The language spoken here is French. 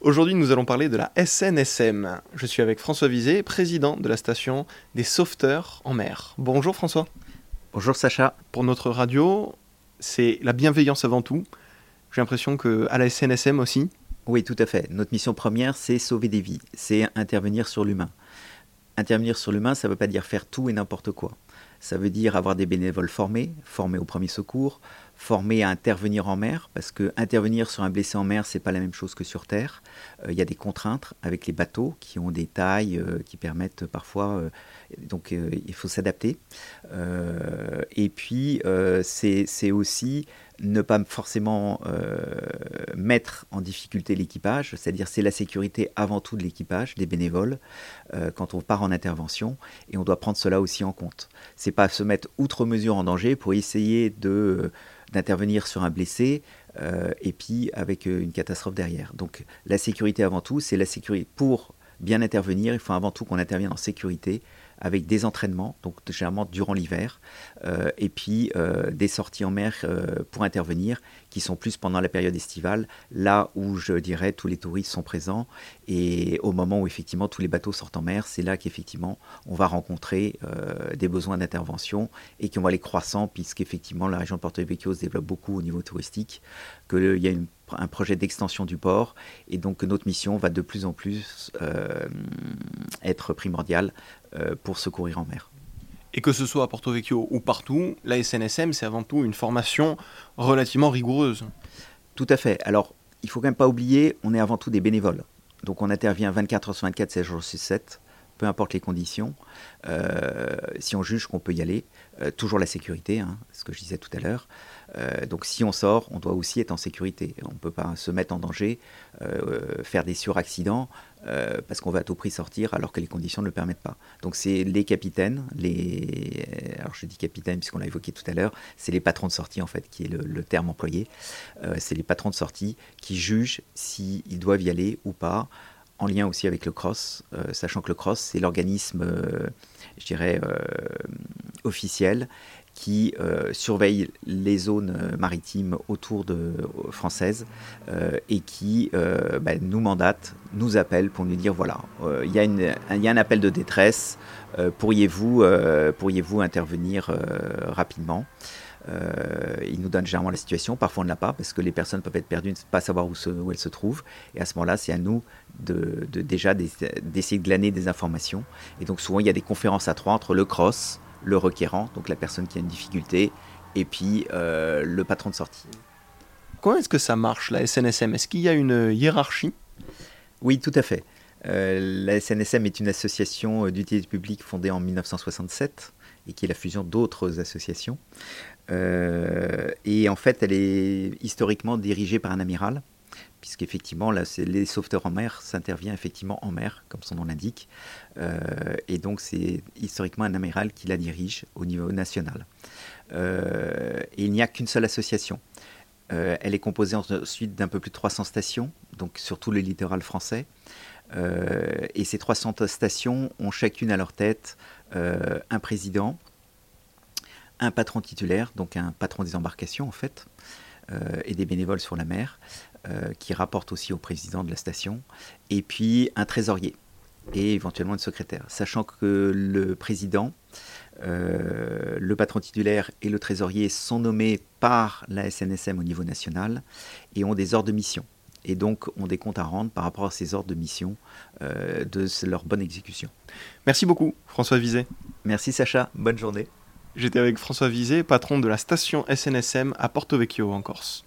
Aujourd'hui, nous allons parler de la SNSM. Je suis avec François Vizet, président de la station des sauveteurs en mer. Bonjour François. Bonjour Sacha. Pour notre radio, c'est la bienveillance avant tout. J'ai l'impression qu'à la SNSM aussi. Oui, tout à fait. Notre mission première, c'est sauver des vies, c'est intervenir sur l'humain. Intervenir sur l'humain, ça ne veut pas dire faire tout et n'importe quoi. Ça veut dire avoir des bénévoles formés, formés au premier secours, formés à intervenir en mer, parce que intervenir sur un blessé en mer, c'est pas la même chose que sur terre. Euh, il y a des contraintes avec les bateaux qui ont des tailles euh, qui permettent parfois, euh, donc il faut s'adapter. et puis c'est aussi ne pas forcément mettre en difficulté l'équipage, c'est-à-dire c'est la sécurité avant tout de l'équipage, des bénévoles, quand on part en intervention, et on doit prendre cela aussi en compte. C'est pas se mettre outre mesure en danger pour essayer de d'intervenir sur un blessé euh, et puis avec euh, une catastrophe derrière. Donc la sécurité avant tout, c'est la sécurité. Pour bien intervenir, il faut avant tout qu'on intervienne en sécurité avec des entraînements, donc généralement durant l'hiver, euh, et puis euh, des sorties en mer euh, pour intervenir, qui sont plus pendant la période estivale, là où je dirais tous les touristes sont présents, et au moment où effectivement tous les bateaux sortent en mer, c'est là qu'effectivement on va rencontrer des besoins d'intervention et qui vont aller croissant, puisqu'effectivement la région de Porto Vecchio se développe beaucoup au niveau touristique, qu'il y a un projet d'extension du port, et donc notre mission va de plus en plus être primordiale euh, pour secourir en mer. Et que ce soit à Porto Vecchio ou partout, la SNSM, c'est avant tout une formation relativement rigoureuse. Tout à fait. Alors, il faut quand même pas oublier, on est avant tout des bénévoles. Donc on intervient 24 heures sur 24, 7 jours sur 7, peu importe les conditions. Euh, si on juge qu'on peut y aller, euh, toujours la sécurité, hein, ce que je disais tout à l'heure. Euh, donc si on sort, on doit aussi être en sécurité. On ne peut pas se mettre en danger, faire des suraccidents, parce qu'on va à tout prix sortir alors que les conditions ne le permettent pas. Donc c'est les capitaines, les... alors je dis capitaine puisqu'on l'a évoqué tout à l'heure, c'est les patrons de sortie en fait, qui est le, terme employé. c'est les patrons de sortie qui jugent s'ils doivent y aller ou pas en lien aussi avec le CROSS, sachant que le CROSS, c'est l'organisme, je dirais, officiel qui euh, surveille les zones euh, maritimes autour de euh, françaises et qui bah, nous mandate, nous appelle pour nous dire voilà, il y, a un appel de détresse, pourriez-vous pourriez-vous intervenir rapidement? Il nous donne généralement la situation. Parfois, on ne l'a pas parce que les personnes peuvent être perdues, ne pas savoir où, où elles se trouvent. Et à ce moment-là, c'est à nous de, de déjà d'essayer de glaner des informations. Et donc, souvent, il y a des conférences à trois entre le CROSS, le requérant, donc la personne qui a une difficulté, et puis euh, le patron de sortie. Comment est-ce que ça marche, la SNSM Est-ce qu'il y a une hiérarchie? Oui, tout à fait. Euh, la SNSM est une association euh, d'utilité publique fondée en 1967 et qui est la fusion d'autres associations. et en fait, elle est historiquement dirigée par un amiral puisqu'effectivement, là, les sauveteurs en mer, s'intervient effectivement en mer, comme son nom l'indique. Euh, et donc, c'est historiquement un amiral qui la dirige au niveau national. Euh, et il n'y a qu'une seule association. Euh, elle est composée ensuite d'un peu plus de 300 stations, donc sur tout le littoral français. et ces 300 stations ont chacune à leur tête un président, un patron titulaire, donc un patron des embarcations en fait, et des bénévoles sur la mer, euh, qui rapporte aussi au président de la station, et puis un trésorier et éventuellement une secrétaire. Sachant que le président, euh, le patron titulaire et le trésorier sont nommés par la SNSM au niveau national et ont des ordres de mission. Et donc ont des comptes à rendre par rapport à ces ordres de mission euh, de leur bonne exécution. Merci beaucoup François Vizet. Merci Sacha, bonne journée. J'étais avec François Vizet, patron de la station SNSM à Porto Vecchio en Corse.